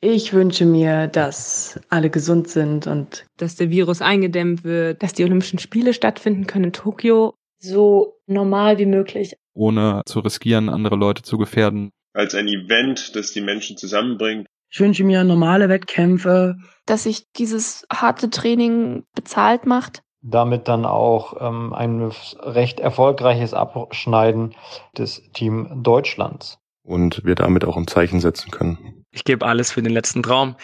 Ich wünsche mir, dass alle gesund sind und dass der Virus eingedämmt wird, dass die Olympischen Spiele stattfinden können in Tokio. So normal wie möglich. Ohne zu riskieren, andere Leute zu gefährden. Als ein Event, das die Menschen zusammenbringt. Ich wünsche mir normale Wettkämpfe. Dass sich dieses harte Training bezahlt macht. Damit dann auch ähm, ein recht erfolgreiches Abschneiden des Team Deutschlands. Und wir damit auch ein Zeichen setzen können. Ich gebe alles für den letzten Traum,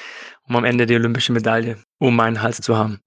um am Ende die olympische Medaille um meinen Hals zu haben.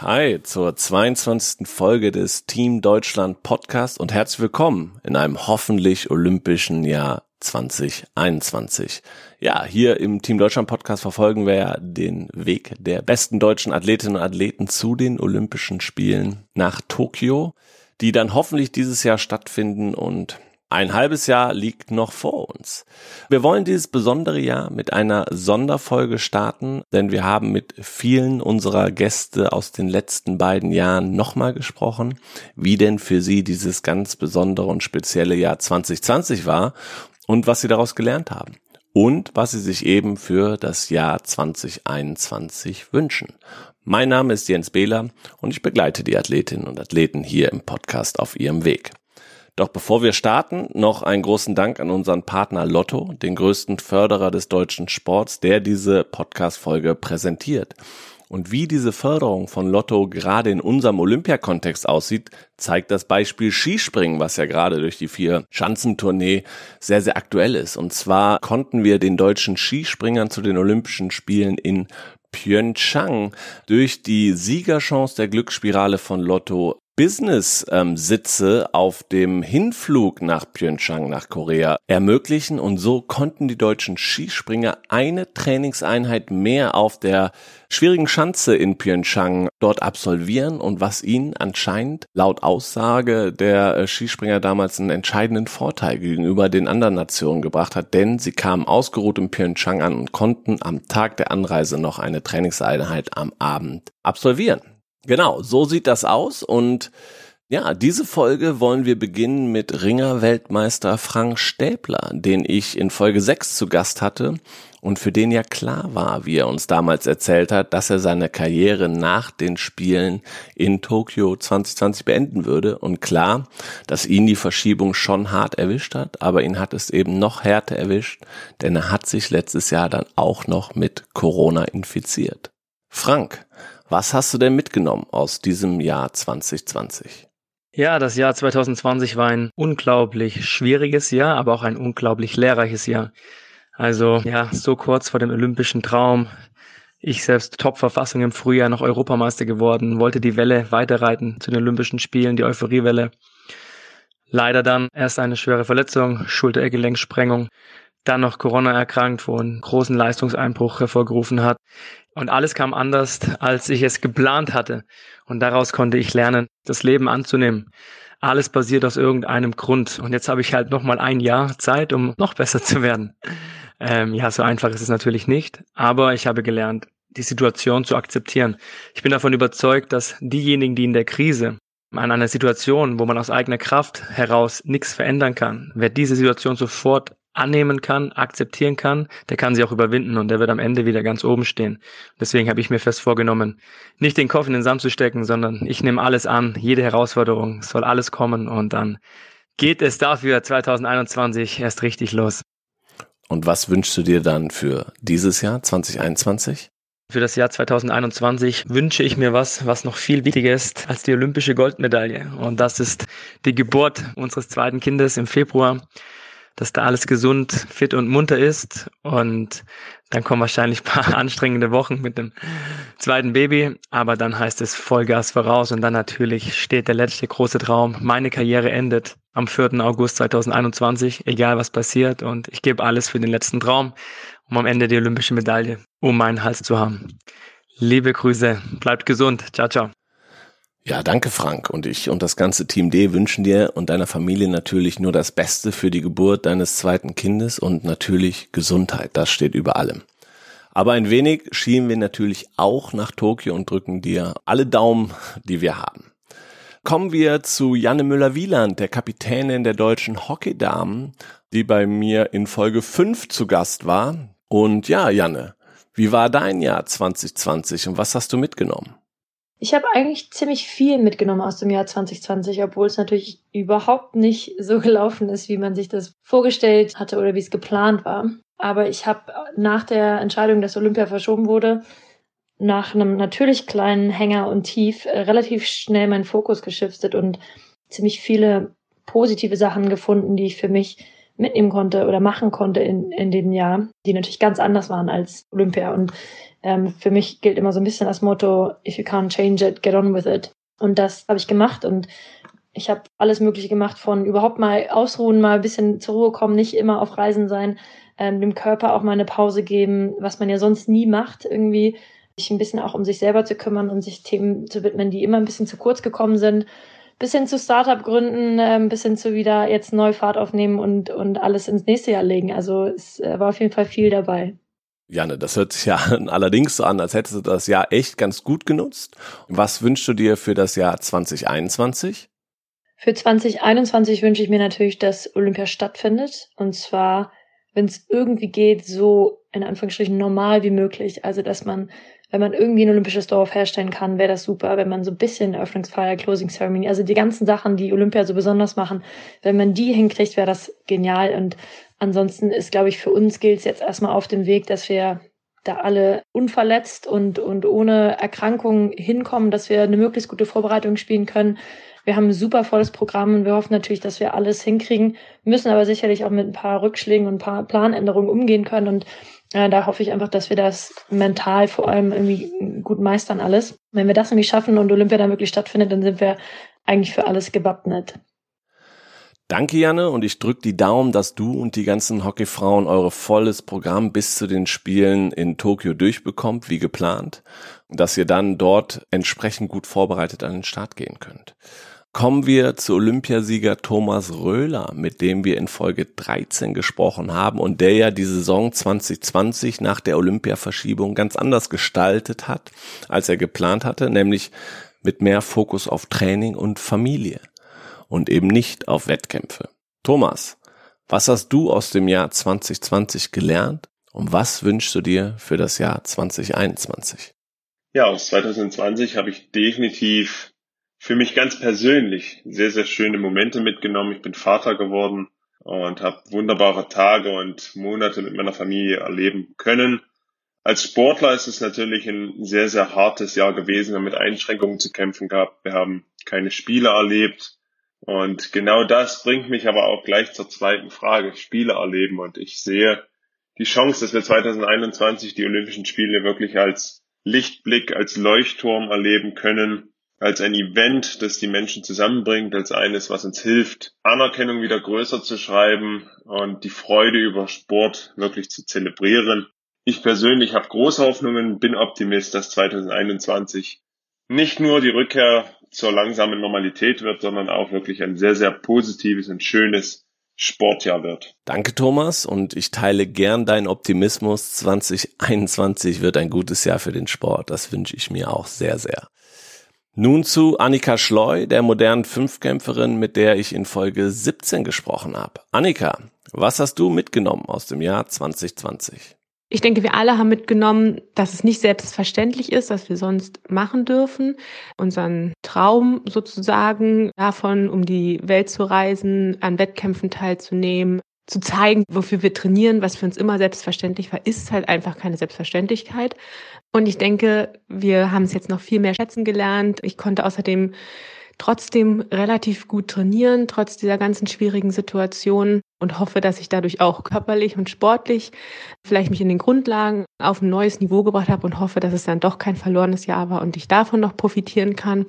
Hi zur 22. Folge des Team Deutschland Podcast und herzlich willkommen in einem hoffentlich olympischen Jahr 2021. Ja, hier im Team Deutschland Podcast verfolgen wir ja den Weg der besten deutschen Athletinnen und Athleten zu den Olympischen Spielen nach Tokio, die dann hoffentlich dieses Jahr stattfinden und ein halbes Jahr liegt noch vor uns. Wir wollen dieses besondere Jahr mit einer Sonderfolge starten, denn wir haben mit vielen unserer Gäste aus den letzten beiden Jahren nochmal gesprochen, wie denn für sie dieses ganz besondere und spezielle Jahr 2020 war und was sie daraus gelernt haben und was sie sich eben für das Jahr 2021 wünschen. Mein Name ist Jens Behler und ich begleite die Athletinnen und Athleten hier im Podcast auf ihrem Weg. Doch bevor wir starten, noch einen großen Dank an unseren Partner Lotto, den größten Förderer des deutschen Sports, der diese Podcast-Folge präsentiert. Und wie diese Förderung von Lotto gerade in unserem Olympiakontext aussieht, zeigt das Beispiel Skispringen, was ja gerade durch die vier Schanzentournee sehr, sehr aktuell ist. Und zwar konnten wir den deutschen Skispringern zu den Olympischen Spielen in Pyeongchang durch die Siegerchance der Glücksspirale von Lotto Business-Sitze ähm, auf dem Hinflug nach Pyeongchang, nach Korea, ermöglichen. Und so konnten die deutschen Skispringer eine Trainingseinheit mehr auf der schwierigen Schanze in Pyeongchang dort absolvieren. Und was ihnen anscheinend laut Aussage der äh, Skispringer damals einen entscheidenden Vorteil gegenüber den anderen Nationen gebracht hat, denn sie kamen ausgeruht in Pyeongchang an und konnten am Tag der Anreise noch eine Trainingseinheit am Abend absolvieren. Genau, so sieht das aus und ja, diese Folge wollen wir beginnen mit Ringer-Weltmeister Frank Stäbler, den ich in Folge 6 zu Gast hatte und für den ja klar war, wie er uns damals erzählt hat, dass er seine Karriere nach den Spielen in Tokio 2020 beenden würde und klar, dass ihn die Verschiebung schon hart erwischt hat, aber ihn hat es eben noch härter erwischt, denn er hat sich letztes Jahr dann auch noch mit Corona infiziert. Frank, was hast du denn mitgenommen aus diesem Jahr 2020? Ja, das Jahr 2020 war ein unglaublich schwieriges Jahr, aber auch ein unglaublich lehrreiches Jahr. Also ja, so kurz vor dem olympischen Traum. Ich selbst Top-Verfassung im Frühjahr noch Europameister geworden, wollte die Welle weiterreiten zu den Olympischen Spielen, die Euphoriewelle. Leider dann erst eine schwere Verletzung, Schulter-Gelenksprengung, dann noch Corona erkrankt, wo einen großen Leistungseinbruch hervorgerufen hat. Und alles kam anders, als ich es geplant hatte. Und daraus konnte ich lernen, das Leben anzunehmen. Alles basiert aus irgendeinem Grund. Und jetzt habe ich halt noch mal ein Jahr Zeit, um noch besser zu werden. Ähm, ja, so einfach ist es natürlich nicht. Aber ich habe gelernt, die Situation zu akzeptieren. Ich bin davon überzeugt, dass diejenigen, die in der Krise an einer Situation, wo man aus eigener Kraft heraus nichts verändern kann, wer diese Situation sofort annehmen kann, akzeptieren kann, der kann sie auch überwinden und der wird am Ende wieder ganz oben stehen. Deswegen habe ich mir fest vorgenommen, nicht den Kopf in den Sand zu stecken, sondern ich nehme alles an, jede Herausforderung, soll alles kommen und dann geht es dafür 2021 erst richtig los. Und was wünschst du dir dann für dieses Jahr 2021? Für das Jahr 2021 wünsche ich mir was, was noch viel wichtiger ist als die olympische Goldmedaille. Und das ist die Geburt unseres zweiten Kindes im Februar dass da alles gesund, fit und munter ist. Und dann kommen wahrscheinlich paar anstrengende Wochen mit dem zweiten Baby. Aber dann heißt es Vollgas voraus. Und dann natürlich steht der letzte große Traum. Meine Karriere endet am 4. August 2021, egal was passiert. Und ich gebe alles für den letzten Traum, um am Ende die olympische Medaille um meinen Hals zu haben. Liebe Grüße, bleibt gesund. Ciao, ciao. Ja, danke Frank. Und ich und das ganze Team D wünschen dir und deiner Familie natürlich nur das Beste für die Geburt deines zweiten Kindes und natürlich Gesundheit. Das steht über allem. Aber ein wenig schieben wir natürlich auch nach Tokio und drücken dir alle Daumen, die wir haben. Kommen wir zu Janne Müller-Wieland, der Kapitänin der deutschen Hockeydamen, die bei mir in Folge 5 zu Gast war. Und ja, Janne, wie war dein Jahr 2020 und was hast du mitgenommen? Ich habe eigentlich ziemlich viel mitgenommen aus dem Jahr 2020, obwohl es natürlich überhaupt nicht so gelaufen ist, wie man sich das vorgestellt hatte oder wie es geplant war. Aber ich habe nach der Entscheidung, dass Olympia verschoben wurde, nach einem natürlich kleinen Hänger und Tief äh, relativ schnell meinen Fokus geschiftet und ziemlich viele positive Sachen gefunden, die ich für mich mitnehmen konnte oder machen konnte in, in dem Jahr, die natürlich ganz anders waren als Olympia. Und ähm, für mich gilt immer so ein bisschen das Motto, if you can't change it, get on with it. Und das habe ich gemacht und ich habe alles Mögliche gemacht, von überhaupt mal ausruhen, mal ein bisschen zur Ruhe kommen, nicht immer auf Reisen sein, ähm, dem Körper auch mal eine Pause geben, was man ja sonst nie macht, irgendwie sich ein bisschen auch um sich selber zu kümmern und sich Themen zu widmen, die immer ein bisschen zu kurz gekommen sind. Bis hin zu Startup gründen, äh, bis hin zu wieder jetzt Neufahrt aufnehmen und, und alles ins nächste Jahr legen. Also es äh, war auf jeden Fall viel dabei. Janne, das hört sich ja allerdings so an, als hättest du das Jahr echt ganz gut genutzt. Was wünschst du dir für das Jahr 2021? Für 2021 wünsche ich mir natürlich, dass Olympia stattfindet. Und zwar, wenn es irgendwie geht, so in Anführungsstrichen normal wie möglich. Also, dass man, wenn man irgendwie ein olympisches Dorf herstellen kann, wäre das super. Wenn man so ein bisschen Eröffnungsfeier, Closing Ceremony, also die ganzen Sachen, die Olympia so besonders machen, wenn man die hinkriegt, wäre das genial. Und Ansonsten ist, glaube ich, für uns gilt es jetzt erstmal auf dem Weg, dass wir da alle unverletzt und, und ohne Erkrankungen hinkommen, dass wir eine möglichst gute Vorbereitung spielen können. Wir haben ein super volles Programm und wir hoffen natürlich, dass wir alles hinkriegen, müssen aber sicherlich auch mit ein paar Rückschlägen und ein paar Planänderungen umgehen können. Und äh, da hoffe ich einfach, dass wir das mental vor allem irgendwie gut meistern alles. Wenn wir das irgendwie schaffen und Olympia dann wirklich stattfindet, dann sind wir eigentlich für alles gewappnet. Danke, Janne, und ich drücke die Daumen, dass du und die ganzen Hockeyfrauen eure volles Programm bis zu den Spielen in Tokio durchbekommt, wie geplant, und dass ihr dann dort entsprechend gut vorbereitet an den Start gehen könnt. Kommen wir zu Olympiasieger Thomas Röhler, mit dem wir in Folge 13 gesprochen haben und der ja die Saison 2020 nach der Olympiaverschiebung ganz anders gestaltet hat, als er geplant hatte, nämlich mit mehr Fokus auf Training und Familie und eben nicht auf Wettkämpfe. Thomas, was hast du aus dem Jahr 2020 gelernt und was wünschst du dir für das Jahr 2021? Ja, aus 2020 habe ich definitiv für mich ganz persönlich sehr, sehr schöne Momente mitgenommen. Ich bin Vater geworden und habe wunderbare Tage und Monate mit meiner Familie erleben können. Als Sportler ist es natürlich ein sehr, sehr hartes Jahr gewesen. Wir mit Einschränkungen zu kämpfen gehabt. Wir haben keine Spiele erlebt. Und genau das bringt mich aber auch gleich zur zweiten Frage, Spiele erleben. Und ich sehe die Chance, dass wir 2021 die Olympischen Spiele wirklich als Lichtblick, als Leuchtturm erleben können, als ein Event, das die Menschen zusammenbringt, als eines, was uns hilft, Anerkennung wieder größer zu schreiben und die Freude über Sport wirklich zu zelebrieren. Ich persönlich habe große Hoffnungen, bin Optimist, dass 2021 nicht nur die Rückkehr zur langsamen Normalität wird, sondern auch wirklich ein sehr, sehr positives und schönes Sportjahr wird. Danke, Thomas. Und ich teile gern deinen Optimismus. 2021 wird ein gutes Jahr für den Sport. Das wünsche ich mir auch sehr, sehr. Nun zu Annika Schleu, der modernen Fünfkämpferin, mit der ich in Folge 17 gesprochen habe. Annika, was hast du mitgenommen aus dem Jahr 2020? Ich denke, wir alle haben mitgenommen, dass es nicht selbstverständlich ist, was wir sonst machen dürfen. Unseren Traum sozusagen davon, um die Welt zu reisen, an Wettkämpfen teilzunehmen, zu zeigen, wofür wir trainieren, was für uns immer selbstverständlich war, ist halt einfach keine Selbstverständlichkeit. Und ich denke, wir haben es jetzt noch viel mehr schätzen gelernt. Ich konnte außerdem trotzdem relativ gut trainieren, trotz dieser ganzen schwierigen Situation und hoffe, dass ich dadurch auch körperlich und sportlich vielleicht mich in den Grundlagen auf ein neues Niveau gebracht habe und hoffe, dass es dann doch kein verlorenes Jahr war und ich davon noch profitieren kann.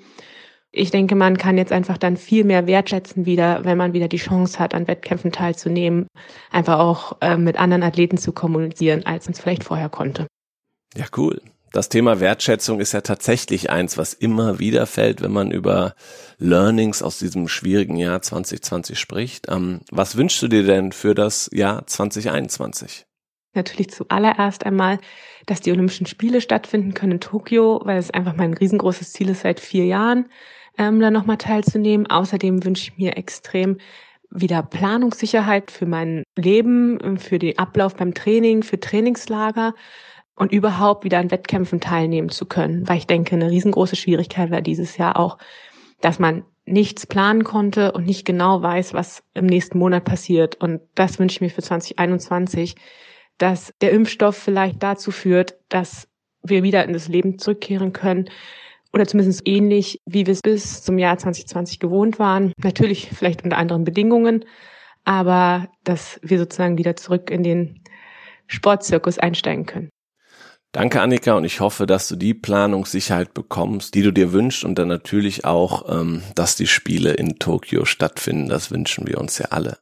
Ich denke, man kann jetzt einfach dann viel mehr wertschätzen wieder, wenn man wieder die Chance hat, an Wettkämpfen teilzunehmen, einfach auch äh, mit anderen Athleten zu kommunizieren, als man es vielleicht vorher konnte. Ja, cool. Das Thema Wertschätzung ist ja tatsächlich eins, was immer wieder fällt, wenn man über Learnings aus diesem schwierigen Jahr 2020 spricht. Ähm, was wünschst du dir denn für das Jahr 2021? Natürlich zuallererst einmal, dass die Olympischen Spiele stattfinden können in Tokio, weil es einfach mein riesengroßes Ziel ist seit vier Jahren. Ähm, da nochmal teilzunehmen. Außerdem wünsche ich mir extrem wieder Planungssicherheit für mein Leben, für den Ablauf beim Training, für Trainingslager und überhaupt wieder an Wettkämpfen teilnehmen zu können. Weil ich denke, eine riesengroße Schwierigkeit war dieses Jahr auch, dass man nichts planen konnte und nicht genau weiß, was im nächsten Monat passiert. Und das wünsche ich mir für 2021, dass der Impfstoff vielleicht dazu führt, dass wir wieder in das Leben zurückkehren können oder zumindest ähnlich, wie wir es bis zum Jahr 2020 gewohnt waren. Natürlich vielleicht unter anderen Bedingungen, aber dass wir sozusagen wieder zurück in den Sportzirkus einsteigen können. Danke, Annika, und ich hoffe, dass du die Planungssicherheit bekommst, die du dir wünschst und dann natürlich auch, ähm, dass die Spiele in Tokio stattfinden. Das wünschen wir uns ja alle.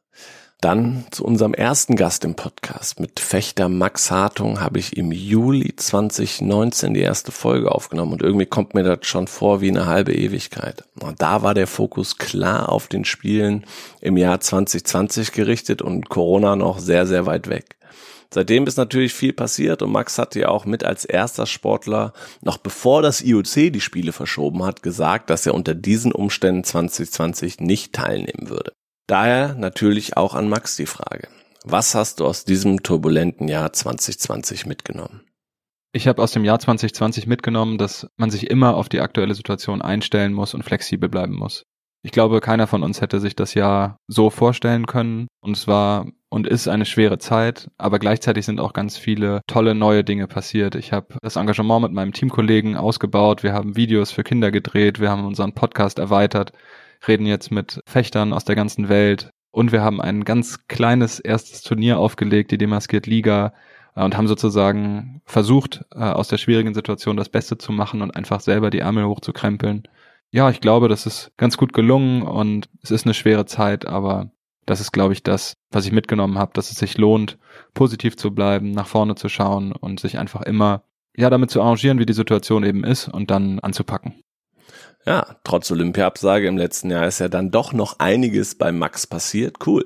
Dann zu unserem ersten Gast im Podcast. Mit Fechter Max Hartung habe ich im Juli 2019 die erste Folge aufgenommen und irgendwie kommt mir das schon vor wie eine halbe Ewigkeit. Und da war der Fokus klar auf den Spielen im Jahr 2020 gerichtet und Corona noch sehr, sehr weit weg. Seitdem ist natürlich viel passiert und Max hatte ja auch mit als erster Sportler, noch bevor das IOC die Spiele verschoben hat, gesagt, dass er unter diesen Umständen 2020 nicht teilnehmen würde. Daher natürlich auch an Max die Frage. Was hast du aus diesem turbulenten Jahr 2020 mitgenommen? Ich habe aus dem Jahr 2020 mitgenommen, dass man sich immer auf die aktuelle Situation einstellen muss und flexibel bleiben muss. Ich glaube, keiner von uns hätte sich das Jahr so vorstellen können. Und es war und ist eine schwere Zeit, aber gleichzeitig sind auch ganz viele tolle neue Dinge passiert. Ich habe das Engagement mit meinem Teamkollegen ausgebaut, wir haben Videos für Kinder gedreht, wir haben unseren Podcast erweitert, reden jetzt mit Fechtern aus der ganzen Welt und wir haben ein ganz kleines erstes Turnier aufgelegt, die Demaskiert Liga, äh, und haben sozusagen versucht, äh, aus der schwierigen Situation das Beste zu machen und einfach selber die Ärmel hochzukrempeln. Ja, ich glaube, das ist ganz gut gelungen und es ist eine schwere Zeit, aber das ist, glaube ich, das, was ich mitgenommen habe, dass es sich lohnt, positiv zu bleiben, nach vorne zu schauen und sich einfach immer ja damit zu arrangieren, wie die Situation eben ist und dann anzupacken. Ja, trotz Olympiaabsage im letzten Jahr ist ja dann doch noch einiges bei Max passiert. Cool.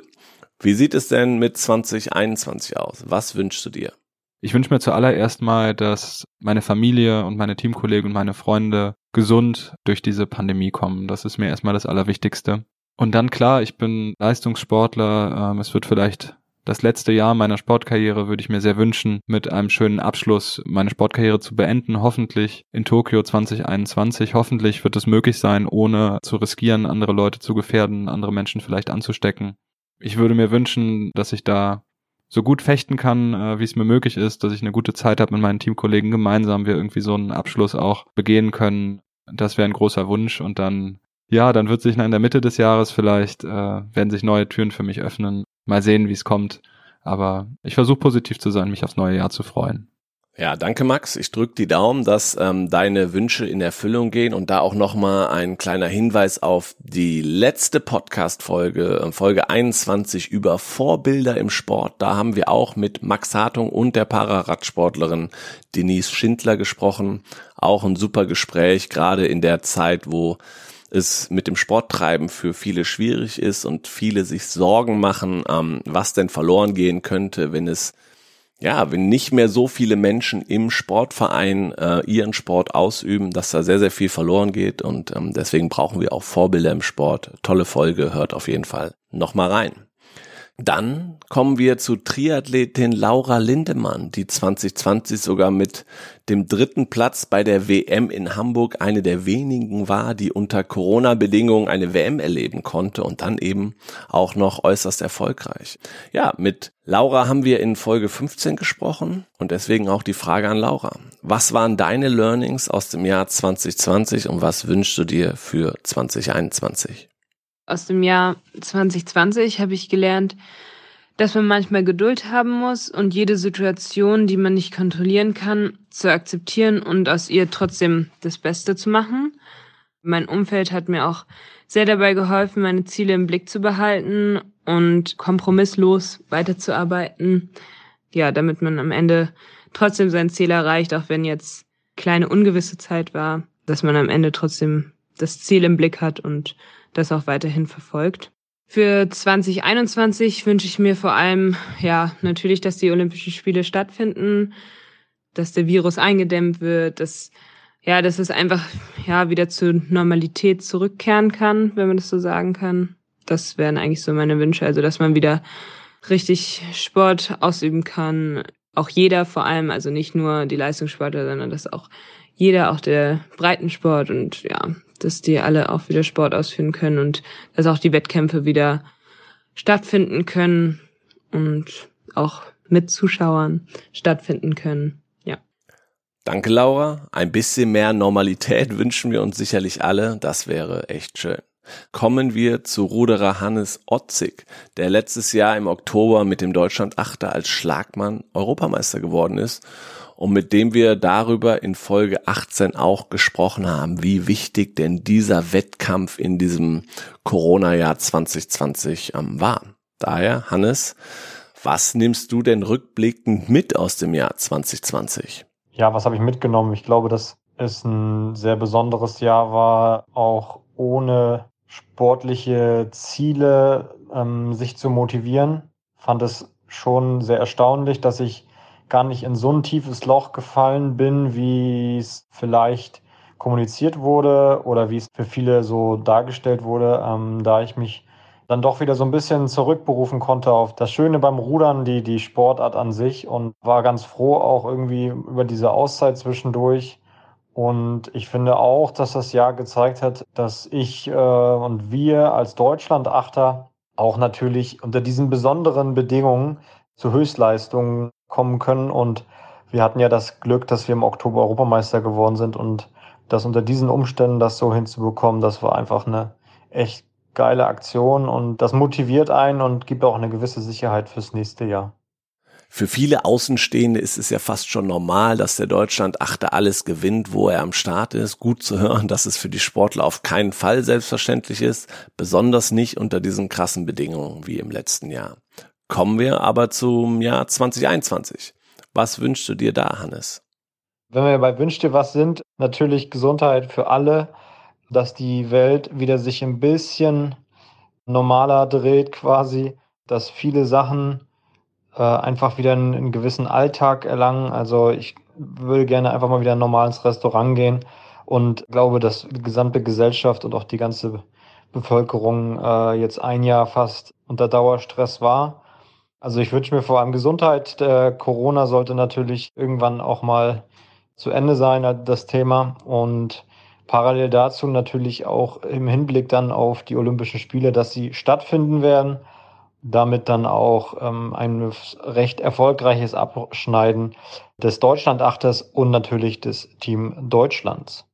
Wie sieht es denn mit 2021 aus? Was wünschst du dir? Ich wünsche mir zuallererst mal, dass meine Familie und meine Teamkollegen und meine Freunde gesund durch diese Pandemie kommen. Das ist mir erstmal das Allerwichtigste. Und dann klar, ich bin Leistungssportler. Ähm, es wird vielleicht das letzte Jahr meiner Sportkarriere würde ich mir sehr wünschen, mit einem schönen Abschluss meine Sportkarriere zu beenden, hoffentlich in Tokio 2021. Hoffentlich wird es möglich sein, ohne zu riskieren, andere Leute zu gefährden, andere Menschen vielleicht anzustecken. Ich würde mir wünschen, dass ich da so gut fechten kann, äh, wie es mir möglich ist, dass ich eine gute Zeit habe mit meinen Teamkollegen gemeinsam, wir irgendwie so einen Abschluss auch begehen können. Das wäre ein großer Wunsch und dann ja, dann wird sich in der Mitte des Jahres vielleicht, äh, werden sich neue Türen für mich öffnen. Mal sehen, wie es kommt. Aber ich versuche positiv zu sein, mich aufs neue Jahr zu freuen. Ja, danke Max. Ich drücke die Daumen, dass ähm, deine Wünsche in Erfüllung gehen und da auch nochmal ein kleiner Hinweis auf die letzte Podcast-Folge, äh, Folge 21 über Vorbilder im Sport. Da haben wir auch mit Max Hartung und der Pararadsportlerin Denise Schindler gesprochen. Auch ein super Gespräch, gerade in der Zeit, wo es mit dem Sporttreiben für viele schwierig ist und viele sich Sorgen machen, ähm, was denn verloren gehen könnte, wenn es ja, wenn nicht mehr so viele Menschen im Sportverein äh, ihren Sport ausüben, dass da sehr, sehr viel verloren geht und ähm, deswegen brauchen wir auch Vorbilder im Sport. Tolle Folge, hört auf jeden Fall nochmal rein. Dann kommen wir zu Triathletin Laura Lindemann, die 2020 sogar mit dem dritten Platz bei der WM in Hamburg eine der wenigen war, die unter Corona-Bedingungen eine WM erleben konnte und dann eben auch noch äußerst erfolgreich. Ja, mit Laura haben wir in Folge 15 gesprochen und deswegen auch die Frage an Laura. Was waren deine Learnings aus dem Jahr 2020 und was wünschst du dir für 2021? Aus dem Jahr 2020 habe ich gelernt, dass man manchmal Geduld haben muss und jede Situation, die man nicht kontrollieren kann, zu akzeptieren und aus ihr trotzdem das Beste zu machen. Mein Umfeld hat mir auch sehr dabei geholfen, meine Ziele im Blick zu behalten und kompromisslos weiterzuarbeiten. Ja, damit man am Ende trotzdem sein Ziel erreicht, auch wenn jetzt kleine ungewisse Zeit war, dass man am Ende trotzdem das Ziel im Blick hat und das auch weiterhin verfolgt. Für 2021 wünsche ich mir vor allem, ja, natürlich, dass die Olympischen Spiele stattfinden, dass der Virus eingedämmt wird, dass ja, dass es einfach ja wieder zur Normalität zurückkehren kann, wenn man das so sagen kann. Das wären eigentlich so meine Wünsche, also dass man wieder richtig Sport ausüben kann. Auch jeder vor allem, also nicht nur die Leistungssportler, sondern dass auch jeder, auch der Breitensport und ja, dass die alle auch wieder Sport ausführen können und dass auch die Wettkämpfe wieder stattfinden können und auch mit Zuschauern stattfinden können. Ja. Danke, Laura. Ein bisschen mehr Normalität wünschen wir uns sicherlich alle. Das wäre echt schön. Kommen wir zu Ruderer Hannes Otzig, der letztes Jahr im Oktober mit dem Deutschland als Schlagmann Europameister geworden ist und mit dem wir darüber in Folge 18 auch gesprochen haben, wie wichtig denn dieser Wettkampf in diesem Corona-Jahr 2020 ähm, war. Daher, Hannes, was nimmst du denn rückblickend mit aus dem Jahr 2020? Ja, was habe ich mitgenommen? Ich glaube, dass es ein sehr besonderes Jahr war, auch ohne sportliche Ziele ähm, sich zu motivieren. Fand es schon sehr erstaunlich, dass ich gar nicht in so ein tiefes Loch gefallen bin, wie es vielleicht kommuniziert wurde oder wie es für viele so dargestellt wurde, ähm, da ich mich dann doch wieder so ein bisschen zurückberufen konnte auf das Schöne beim Rudern, die, die Sportart an sich und war ganz froh auch irgendwie über diese Auszeit zwischendurch. Und ich finde auch, dass das Jahr gezeigt hat, dass ich äh, und wir als Deutschland-Achter auch natürlich unter diesen besonderen Bedingungen zu Höchstleistungen kommen können. Und wir hatten ja das Glück, dass wir im Oktober Europameister geworden sind und das unter diesen Umständen das so hinzubekommen, das war einfach eine echt geile Aktion und das motiviert einen und gibt auch eine gewisse Sicherheit fürs nächste Jahr. Für viele Außenstehende ist es ja fast schon normal, dass der Deutschland achte alles gewinnt, wo er am Start ist. Gut zu hören, dass es für die Sportler auf keinen Fall selbstverständlich ist, besonders nicht unter diesen krassen Bedingungen wie im letzten Jahr. Kommen wir aber zum Jahr 2021. Was wünschst du dir da, Hannes? Wenn wir bei Wünsch dir was sind, natürlich Gesundheit für alle, dass die Welt wieder sich ein bisschen normaler dreht quasi, dass viele Sachen äh, einfach wieder einen, einen, gewissen Alltag erlangen. Also ich würde gerne einfach mal wieder normal ins Restaurant gehen und glaube, dass die gesamte Gesellschaft und auch die ganze Bevölkerung äh, jetzt ein Jahr fast unter Dauerstress war. Also ich wünsche mir vor allem Gesundheit. Der Corona sollte natürlich irgendwann auch mal zu Ende sein, das Thema. Und Parallel dazu natürlich auch im Hinblick dann auf die Olympischen Spiele, dass sie stattfinden werden. Damit dann auch ähm, ein recht erfolgreiches Abschneiden des Deutschlandachters und natürlich des Team Deutschlands.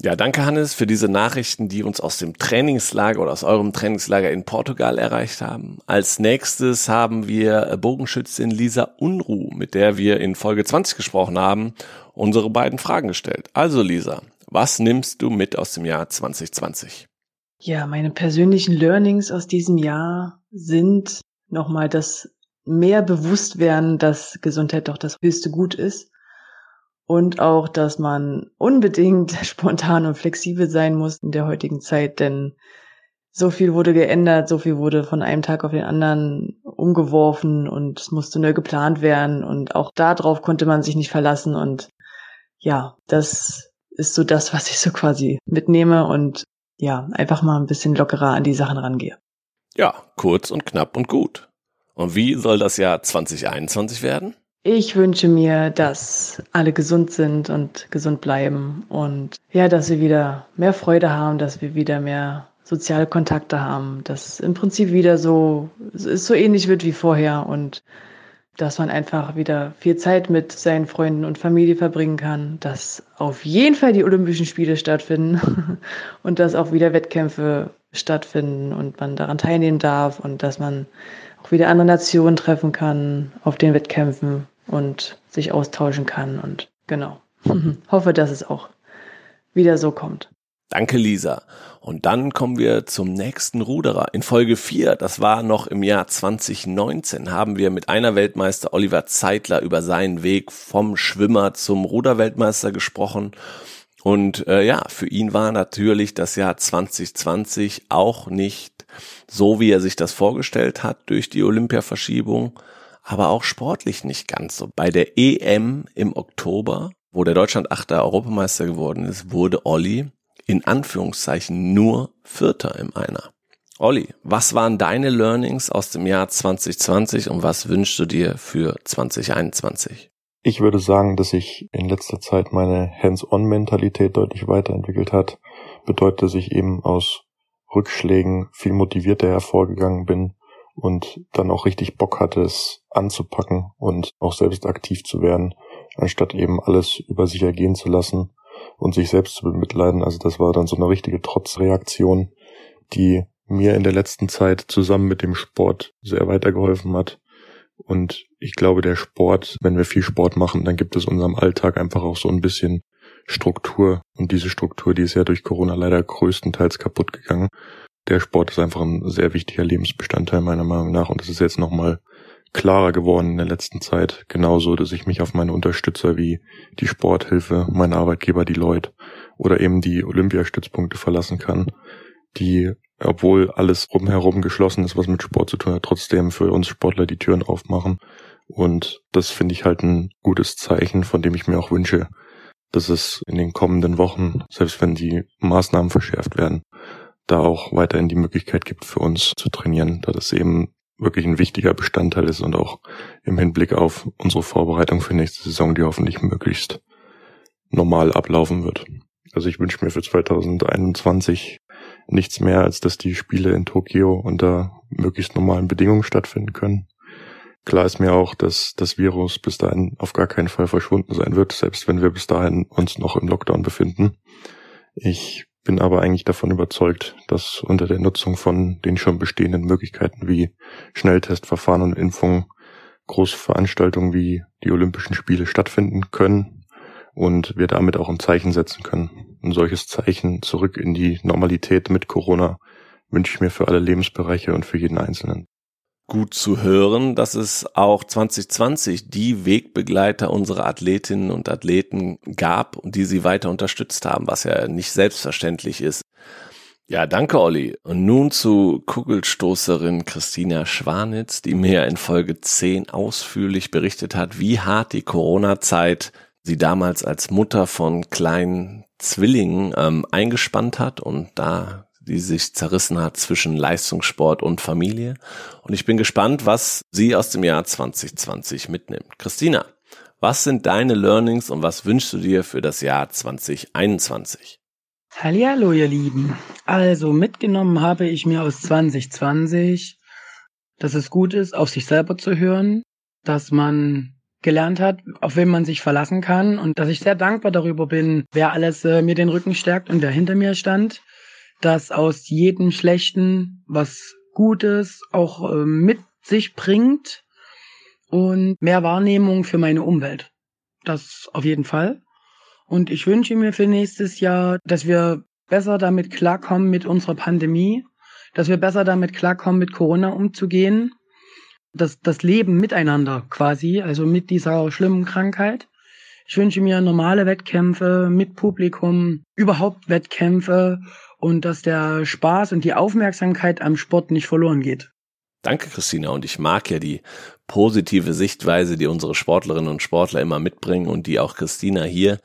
Ja, danke Hannes für diese Nachrichten, die uns aus dem Trainingslager oder aus eurem Trainingslager in Portugal erreicht haben. Als nächstes haben wir Bogenschützin Lisa Unruh, mit der wir in Folge 20 gesprochen haben, unsere beiden Fragen gestellt. Also Lisa, was nimmst du mit aus dem Jahr 2020? Ja, meine persönlichen Learnings aus diesem Jahr sind nochmal das mehr bewusst werden, dass Gesundheit doch das höchste Gut ist und auch, dass man unbedingt spontan und flexibel sein muss in der heutigen Zeit, denn so viel wurde geändert, so viel wurde von einem Tag auf den anderen umgeworfen und es musste neu geplant werden und auch darauf konnte man sich nicht verlassen und ja, das ist so das, was ich so quasi mitnehme und ja, einfach mal ein bisschen lockerer an die Sachen rangehe. Ja, kurz und knapp und gut. Und wie soll das Jahr 2021 werden? Ich wünsche mir, dass alle gesund sind und gesund bleiben und ja, dass wir wieder mehr Freude haben, dass wir wieder mehr soziale Kontakte haben, dass im Prinzip wieder so, es so ähnlich wird wie vorher und dass man einfach wieder viel Zeit mit seinen Freunden und Familie verbringen kann, dass auf jeden Fall die Olympischen Spiele stattfinden und dass auch wieder Wettkämpfe stattfinden und man daran teilnehmen darf und dass man auch wieder andere Nationen treffen kann auf den Wettkämpfen und sich austauschen kann und genau. Hoffe, dass es auch wieder so kommt. Danke, Lisa. Und dann kommen wir zum nächsten Ruderer. In Folge 4, das war noch im Jahr 2019, haben wir mit einer Weltmeister Oliver Zeitler über seinen Weg vom Schwimmer zum Ruderweltmeister gesprochen. Und äh, ja, für ihn war natürlich das Jahr 2020 auch nicht so, wie er sich das vorgestellt hat durch die Olympiaverschiebung, aber auch sportlich nicht ganz so. Bei der EM im Oktober wo der Deutschland achter Europameister geworden ist, wurde Olli in Anführungszeichen nur Vierter im Einer. Olli, was waren deine Learnings aus dem Jahr 2020 und was wünschst du dir für 2021? Ich würde sagen, dass sich in letzter Zeit meine Hands-on-Mentalität deutlich weiterentwickelt hat. Bedeutet, dass ich eben aus Rückschlägen viel motivierter hervorgegangen bin und dann auch richtig Bock hatte, es anzupacken und auch selbst aktiv zu werden, anstatt eben alles über sich ergehen zu lassen und sich selbst zu bemitleiden. Also das war dann so eine richtige Trotzreaktion, die mir in der letzten Zeit zusammen mit dem Sport sehr weitergeholfen hat. Und ich glaube, der Sport, wenn wir viel Sport machen, dann gibt es unserem Alltag einfach auch so ein bisschen Struktur. Und diese Struktur, die ist ja durch Corona leider größtenteils kaputt gegangen. Der Sport ist einfach ein sehr wichtiger Lebensbestandteil meiner Meinung nach. Und das ist jetzt nochmal klarer geworden in der letzten Zeit. Genauso, dass ich mich auf meine Unterstützer wie die Sporthilfe, mein Arbeitgeber, die Leute oder eben die Olympiastützpunkte verlassen kann, die, obwohl alles rumherum geschlossen ist, was mit Sport zu tun hat, trotzdem für uns Sportler die Türen aufmachen. Und das finde ich halt ein gutes Zeichen, von dem ich mir auch wünsche, dass es in den kommenden Wochen, selbst wenn die Maßnahmen verschärft werden, da auch weiterhin die Möglichkeit gibt für uns zu trainieren, da das eben wirklich ein wichtiger Bestandteil ist und auch im Hinblick auf unsere Vorbereitung für nächste Saison, die hoffentlich möglichst normal ablaufen wird. Also ich wünsche mir für 2021 nichts mehr, als dass die Spiele in Tokio unter möglichst normalen Bedingungen stattfinden können. Klar ist mir auch, dass das Virus bis dahin auf gar keinen Fall verschwunden sein wird, selbst wenn wir bis dahin uns noch im Lockdown befinden. Ich bin aber eigentlich davon überzeugt, dass unter der Nutzung von den schon bestehenden Möglichkeiten wie Schnelltestverfahren und Impfungen Großveranstaltungen wie die Olympischen Spiele stattfinden können und wir damit auch ein Zeichen setzen können. Ein solches Zeichen zurück in die Normalität mit Corona wünsche ich mir für alle Lebensbereiche und für jeden Einzelnen gut zu hören, dass es auch 2020 die Wegbegleiter unserer Athletinnen und Athleten gab und die sie weiter unterstützt haben, was ja nicht selbstverständlich ist. Ja, danke Olli. Und nun zu Kugelstoßerin Christina Schwanitz, die mir in Folge 10 ausführlich berichtet hat, wie hart die Corona-Zeit sie damals als Mutter von kleinen Zwillingen ähm, eingespannt hat und da die sich zerrissen hat zwischen Leistungssport und Familie. Und ich bin gespannt, was sie aus dem Jahr 2020 mitnimmt. Christina, was sind deine Learnings und was wünschst du dir für das Jahr 2021? Hallo, ihr Lieben. Also mitgenommen habe ich mir aus 2020, dass es gut ist, auf sich selber zu hören, dass man gelernt hat, auf wen man sich verlassen kann und dass ich sehr dankbar darüber bin, wer alles äh, mir den Rücken stärkt und wer hinter mir stand dass aus jedem Schlechten was Gutes auch äh, mit sich bringt und mehr Wahrnehmung für meine Umwelt. Das auf jeden Fall. Und ich wünsche mir für nächstes Jahr, dass wir besser damit klarkommen mit unserer Pandemie, dass wir besser damit klarkommen, mit Corona umzugehen, dass das Leben miteinander quasi, also mit dieser schlimmen Krankheit. Ich wünsche mir normale Wettkämpfe mit Publikum, überhaupt Wettkämpfe und dass der Spaß und die Aufmerksamkeit am Sport nicht verloren geht. Danke, Christina. Und ich mag ja die positive Sichtweise, die unsere Sportlerinnen und Sportler immer mitbringen und die auch Christina hier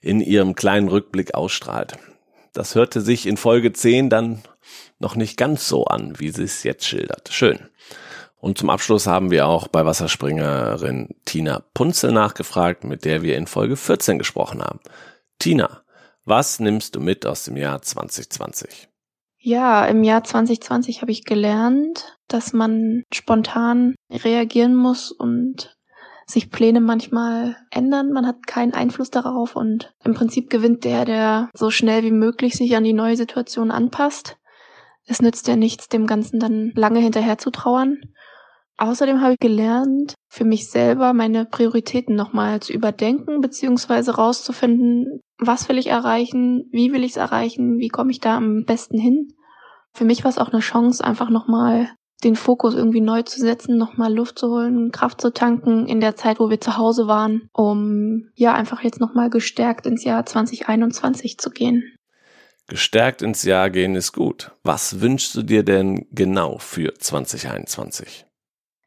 in ihrem kleinen Rückblick ausstrahlt. Das hörte sich in Folge 10 dann noch nicht ganz so an, wie sie es jetzt schildert. Schön. Und zum Abschluss haben wir auch bei Wasserspringerin Tina Punzel nachgefragt, mit der wir in Folge 14 gesprochen haben. Tina, was nimmst du mit aus dem Jahr 2020? Ja, im Jahr 2020 habe ich gelernt, dass man spontan reagieren muss und sich Pläne manchmal ändern. Man hat keinen Einfluss darauf und im Prinzip gewinnt der, der so schnell wie möglich sich an die neue Situation anpasst. Es nützt ja nichts, dem Ganzen dann lange hinterher zu trauern. Außerdem habe ich gelernt, für mich selber meine Prioritäten nochmal zu überdenken, beziehungsweise rauszufinden, was will ich erreichen, wie will ich es erreichen, wie komme ich da am besten hin. Für mich war es auch eine Chance, einfach nochmal den Fokus irgendwie neu zu setzen, nochmal Luft zu holen, Kraft zu tanken in der Zeit, wo wir zu Hause waren, um ja einfach jetzt nochmal gestärkt ins Jahr 2021 zu gehen. Gestärkt ins Jahr gehen ist gut. Was wünschst du dir denn genau für 2021?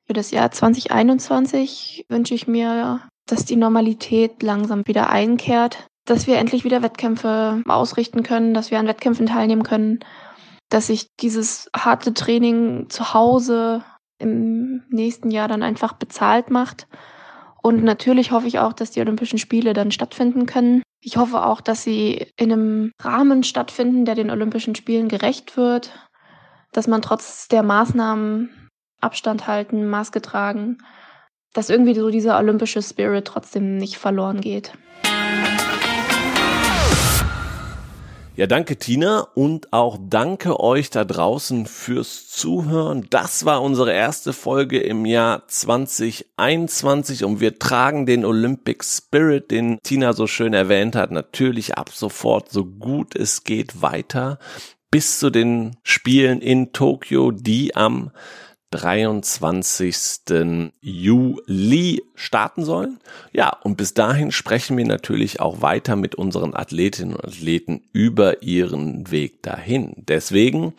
Für das Jahr 2021 wünsche ich mir dass die Normalität langsam wieder einkehrt, dass wir endlich wieder Wettkämpfe ausrichten können, dass wir an Wettkämpfen teilnehmen können, dass sich dieses harte Training zu Hause im nächsten Jahr dann einfach bezahlt macht. Und natürlich hoffe ich auch, dass die Olympischen Spiele dann stattfinden können. Ich hoffe auch, dass sie in einem Rahmen stattfinden, der den Olympischen Spielen gerecht wird, dass man trotz der Maßnahmen Abstand halten, Maske tragen, dass irgendwie so dieser olympische Spirit trotzdem nicht verloren geht. Ja, danke Tina. Und auch danke euch da draußen fürs Zuhören. Das war unsere erste Folge im Jahr 2021 und wir tragen den Olympic Spirit, den Tina so schön erwähnt hat, natürlich ab sofort so gut es geht weiter. Bis zu den Spielen in Tokio, die am 23. Juli starten sollen. Ja, und bis dahin sprechen wir natürlich auch weiter mit unseren Athletinnen und Athleten über ihren Weg dahin. Deswegen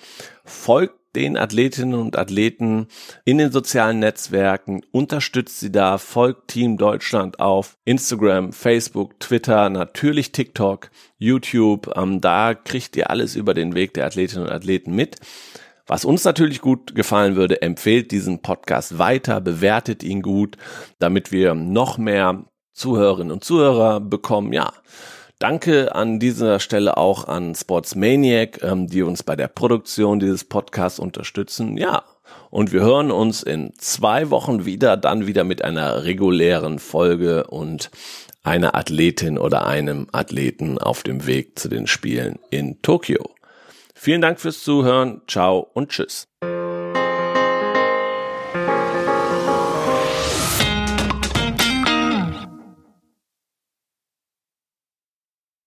folgt den Athletinnen und Athleten in den sozialen Netzwerken, unterstützt sie da, folgt Team Deutschland auf Instagram, Facebook, Twitter, natürlich TikTok, YouTube. Ähm, da kriegt ihr alles über den Weg der Athletinnen und Athleten mit. Was uns natürlich gut gefallen würde, empfehlt diesen Podcast weiter, bewertet ihn gut, damit wir noch mehr Zuhörerinnen und Zuhörer bekommen. Ja, danke an dieser Stelle auch an Sportsmaniac, ähm, die uns bei der Produktion dieses Podcasts unterstützen. Ja, und wir hören uns in zwei Wochen wieder, dann wieder mit einer regulären Folge und einer Athletin oder einem Athleten auf dem Weg zu den Spielen in Tokio. Vielen Dank fürs Zuhören. Ciao und tschüss.